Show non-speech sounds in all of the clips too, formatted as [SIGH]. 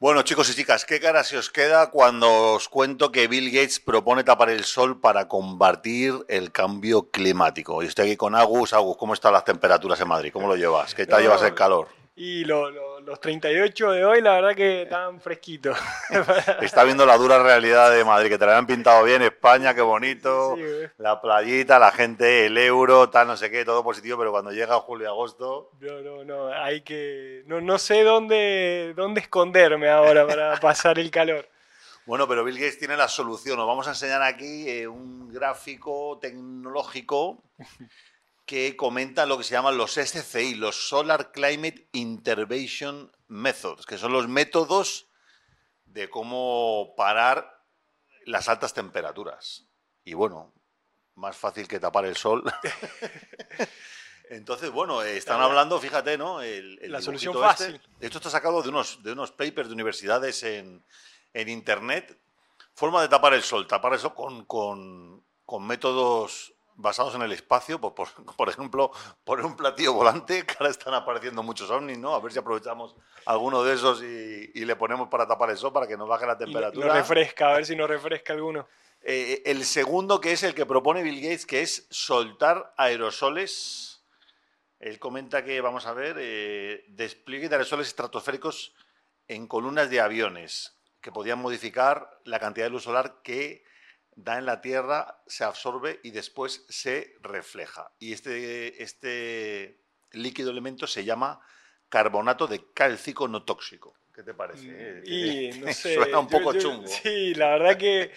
Bueno, chicos y chicas, ¿qué cara se os queda cuando os cuento que Bill Gates propone tapar el sol para combatir el cambio climático? Y estoy aquí con Agus. Agus, ¿cómo están las temperaturas en Madrid? ¿Cómo lo llevas? ¿Qué tal llevas el calor? Y lo- lo- los 38 de hoy, la verdad que están fresquitos. [LAUGHS] Está viendo la dura realidad de Madrid, que te la habían pintado bien, España, qué bonito, Sí, la playita, la gente, el euro, tal, no sé qué, todo positivo, pero cuando llega julio y agosto... No, no, no, hay que... No, no sé dónde, dónde esconderme ahora para [LAUGHS] pasar el calor. Bueno, pero Bill Gates tiene la solución. Os vamos a enseñar aquí eh, un gráfico tecnológico que comenta lo que se llaman los SCI, los Solar Climate Intervention Methods, que son los métodos de cómo parar las altas temperaturas. Y bueno, más fácil que tapar el sol. [LAUGHS] Entonces, bueno, eh, están hablando, fíjate, ¿no? El, el La solución este. fácil. Esto está sacado de unos, de unos papers de universidades en, en Internet. Forma de tapar el sol. Tapar el sol con, con- con métodos basados en el espacio. Pues, por, [LAUGHS] por ejemplo, poner un platillo volante, que ahora están apareciendo muchos ovnis, ¿no? A ver si aprovechamos alguno de esos y, y le ponemos para tapar el sol para que nos baje la Y no- temperatura. nos refresca, a ver si nos refresca alguno. Eh, el segundo, que es el que propone Bill Gates, que es soltar aerosoles. Él comenta que, vamos a ver, eh, despliegue de aerosoles estratosféricos en columnas de aviones, que podían modificar la cantidad de luz solar que da en la Tierra, se absorbe y después se refleja. Y este, este líquido elemento se llama carbonato de cálcico no tóxico. ¿Qué te parece? eh? Y no [LAUGHS] sé. Suena un yo- poco yo- chungo. Sí, la verdad que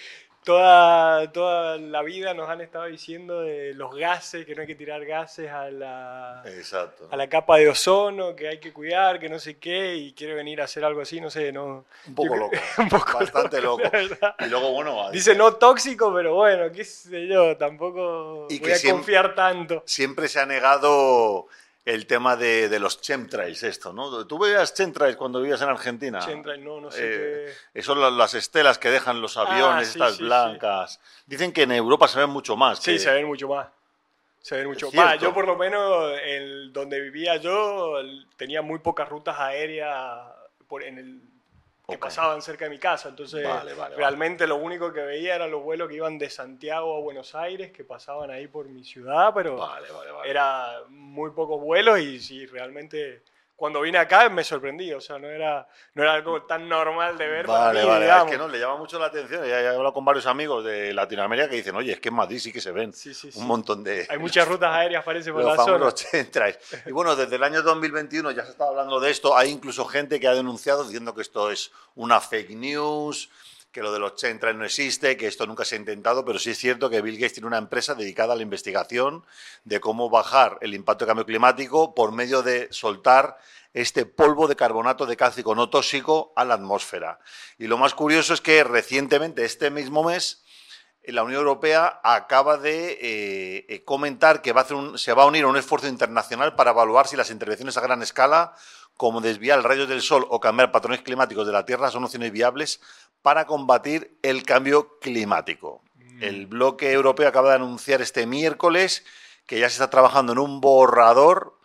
toda, toda la vida nos han estado diciendo de los gases, que no hay que tirar gases a la, Exacto. a la capa de ozono, que hay que cuidar, que no sé qué, y quiere venir a hacer algo así, no sé, no. Un poco yo loco. creo- [LAUGHS] un poco Bastante loco. Y luego, bueno, Dice no tóxico, pero bueno, qué sé yo, tampoco Y voy que a confiar tanto. siempre se ha negado el tema de, de los chemtrails, esto, ¿no? ¿Tú veías chemtrails cuando vivías en Argentina? Chemtrail, no, no sé Eh, Eso son las estelas que dejan los aviones, Ah, sí, estas sí, blancas. Dicen que en Europa se ven mucho más. qué. Sí, que- se ven mucho más. Se ven mucho más. Yo por lo menos, el, donde vivía yo, el- tenía muy pocas rutas aéreas por, en el, que pasaban cerca de mi casa. Entonces, Vale, vale, realmente lo único que veía eran los vuelos que iban de Santiago a Buenos Aires, que pasaban ahí por mi ciudad, pero era muy pocos vuelos y sí, realmente cuando vine acá me sorprendí, o sea, no era, no era algo tan normal de ver para Vale, mí, vale, digamos. es que no, le llama mucho la atención. Ya he hablado con varios amigos de Latinoamérica que dicen, oye, es que en Madrid sí que se ven Sí, sí, sí. un montón de... Hay muchas rutas aéreas, parece, por los la zona. [LAUGHS] Y bueno, desde el año 2021 ya se está hablando de esto. Hay incluso gente que ha denunciado diciendo que esto es una fake news, que lo de los chemtrails no existe, que esto nunca se ha intentado, pero sí es cierto que Bill Gates tiene una empresa dedicada a la investigación de cómo bajar el impacto del cambio climático por medio de soltar este polvo de carbonato de cálcico no tóxico a la atmósfera. Y lo más curioso es que recientemente, este mismo mes, la Unión Europea acaba de eh, eh, comentar que va a hacer un- se va a unir a un esfuerzo internacional para evaluar si las intervenciones a gran escala, como desviar rayos del sol o cambiar patrones climáticos de la Tierra, son opciones viables para combatir el cambio climático. El bloque europeo acaba de anunciar este miércoles que ya se está trabajando en un borrador.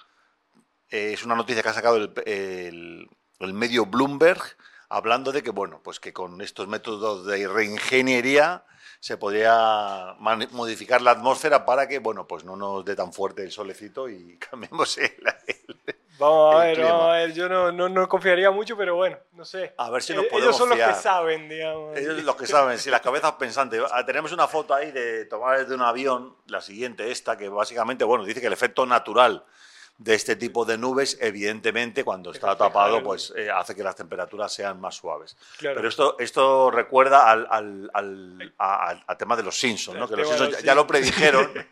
eh, es una noticia que ha sacado el, el- el medio Bloomberg hablando de que bueno, pues que con estos métodos de reingeniería se podría modificar la atmósfera para que bueno, pues no nos dé tan fuerte el solecito y [LAUGHS] cambiemos el, el- Vamos a ver, vamos a ver. Yo no, no, no confiaría mucho, pero bueno, no sé. A ver si nos Eh, podemos Ellos son los fiar. que saben, digamos. Ellos los que saben, si las cabezas pensantes. Ah, Tenemos una foto ahí de tomar desde un avión, la siguiente esta, que básicamente, bueno, dice que el efecto natural de este tipo de nubes, evidentemente, cuando está tapado, el- pues eh, hace que las temperaturas sean más suaves. Claro. Pero esto, esto recuerda al, al, al, a- tema de los Simpsons, ¿no? El Que los Simpsons ya, ya lo predijeron. [LAUGHS]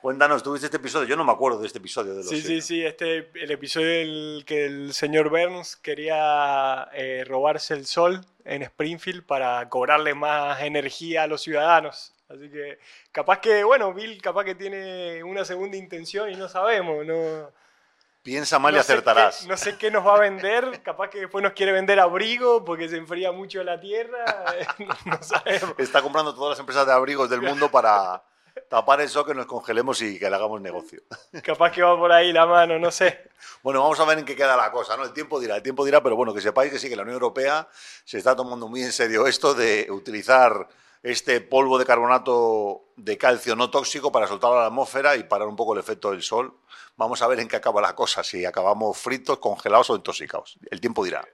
Cuéntanos, ¿tuviste este episodio? Yo no me acuerdo de este episodio de los Sí, sí, Simpsons. sí, este, el episodio del que el señor Burns quería eh, robarse el sol en Springfield para cobrarle más energía a los ciudadanos. Así que capaz que, bueno, Bill capaz que tiene una segunda intención y no sabemos, no, Piensa mal y no acertarás. qué- no sé qué nos va a vender, capaz que después nos quiere vender abrigo porque se enfría mucho la tierra, [LAUGHS] no, no sabemos. Está comprando todas las empresas de abrigos del mundo para, tapar eso, que nos congelemos y que le hagamos negocio. Capaz que va por ahí la mano, no sé. Bueno, vamos a ver en qué queda la cosa, ¿no? El tiempo dirá, el tiempo dirá, pero bueno, que sepáis que sí, que la Unión Europea se está tomando muy en serio esto de utilizar este polvo de carbonato de calcio no tóxico para soltarlo a la atmósfera y parar un poco el efecto del sol. Vamos a ver en qué acaba la cosa, si acabamos fritos, congelados o intoxicados. El tiempo dirá.